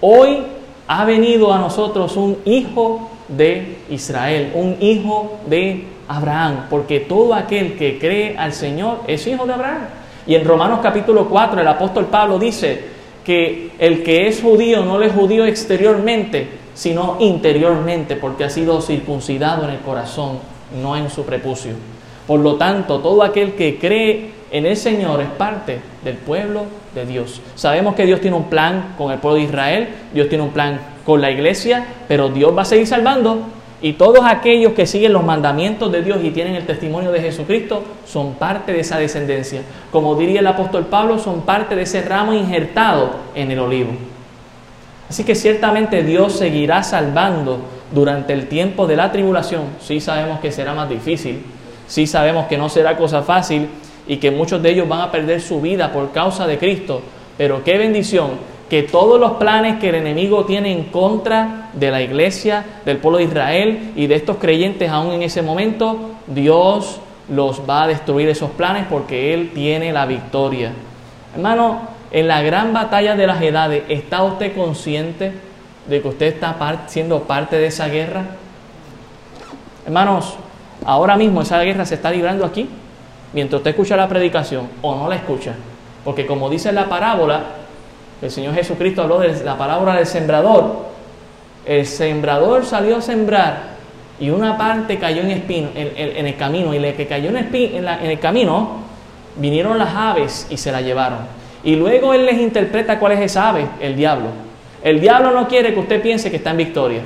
hoy ha venido a nosotros un hijo de Israel, un hijo de Abraham, porque todo aquel que cree al Señor es hijo de Abraham. Y en Romanos capítulo 4 el apóstol Pablo dice, que el que es judío no es judío exteriormente, sino interiormente, porque ha sido circuncidado en el corazón, no en su prepucio. Por lo tanto, todo aquel que cree en el Señor es parte del pueblo de Dios. Sabemos que Dios tiene un plan con el pueblo de Israel, Dios tiene un plan con la iglesia, pero Dios va a seguir salvando y todos aquellos que siguen los mandamientos de Dios y tienen el testimonio de Jesucristo son parte de esa descendencia. Como diría el apóstol Pablo, son parte de ese ramo injertado en el olivo. Así que ciertamente Dios seguirá salvando durante el tiempo de la tribulación. Sí sabemos que será más difícil, sí sabemos que no será cosa fácil y que muchos de ellos van a perder su vida por causa de Cristo. Pero qué bendición que todos los planes que el enemigo tiene en contra de la iglesia, del pueblo de Israel y de estos creyentes aún en ese momento, Dios los va a destruir esos planes porque Él tiene la victoria. Hermano, en la gran batalla de las edades, ¿está usted consciente de que usted está siendo parte de esa guerra? Hermanos, ahora mismo esa guerra se está librando aquí, mientras usted escucha la predicación o no la escucha. Porque como dice la parábola, el Señor Jesucristo habló de la palabra del sembrador. El sembrador salió a sembrar y una parte cayó en, espino, en, el camino y la que cayó en el, en el camino vinieron las aves y se la llevaron. Y luego Él les interpreta cuál es esa ave, el diablo. El diablo no quiere que usted piense que está en victoria.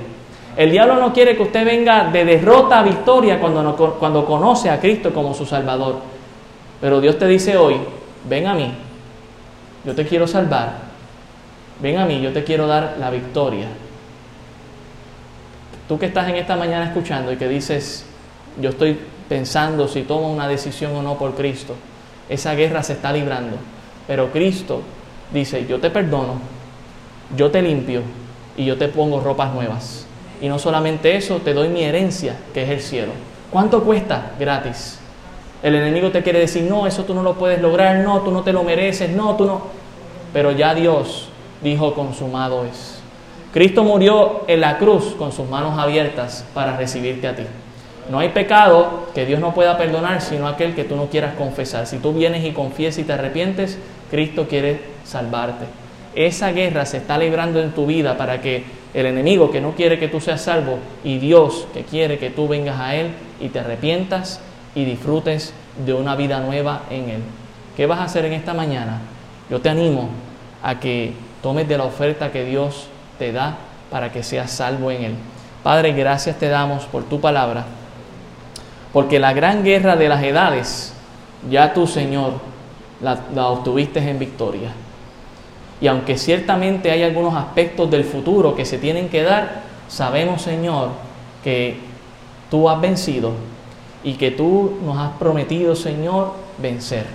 El diablo no quiere que usted venga de derrota a victoria cuando, cuando conoce a Cristo como su Salvador. Pero Dios te dice hoy, ven a mí, yo te quiero salvar, ven a mí, yo te quiero dar la victoria. Tú que estás en esta mañana escuchando y que dices, yo estoy pensando si tomo una decisión o no por Cristo, esa guerra se está librando, pero Cristo dice, yo te perdono, yo te limpio y yo te pongo ropas nuevas. Y no solamente eso, te doy mi herencia, que es el cielo. ¿Cuánto cuesta? Gratis. El enemigo te quiere decir, no, eso tú no lo puedes lograr, no, tú no te lo mereces, no, tú no. Pero ya Dios dijo, consumado es. Cristo murió en la cruz con sus manos abiertas para recibirte a ti. No hay pecado que Dios no pueda perdonar, sino aquel que tú no quieras confesar. Si tú vienes y confiesas y te arrepientes, Cristo quiere salvarte. Esa guerra se está librando en tu vida para que el enemigo que no quiere que tú seas salvo y Dios que quiere que tú vengas a Él y te arrepientas y disfrutes de una vida nueva en Él. ¿Qué vas a hacer en esta mañana? Yo te animo a que tomes de la oferta que Dios te da para que seas salvo en Él. Padre, gracias te damos por tu palabra, porque la gran guerra de las edades, ya tú, Señor, la, la obtuviste en victoria. Y aunque ciertamente hay algunos aspectos del futuro que se tienen que dar, sabemos, Señor, que tú has vencido y que tú nos has prometido, Señor, vencer.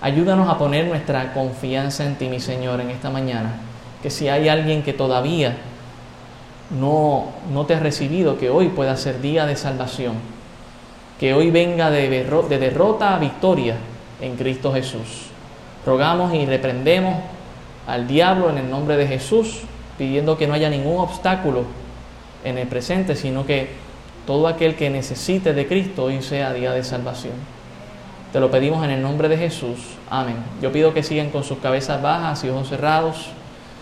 Ayúdanos a poner nuestra confianza en ti, mi Señor, en esta mañana. Que si hay alguien que todavía no, no te ha recibido, que hoy pueda ser día de salvación. Que hoy venga de, de derrota a victoria en Cristo Jesús. Rogamos y reprendemos al diablo en el nombre de Jesús, pidiendo que no haya ningún obstáculo en el presente, sino que todo aquel que necesite de Cristo hoy sea día de salvación. Te lo pedimos en el nombre de Jesús. Amén. Yo pido que sigan con sus cabezas bajas y ojos cerrados.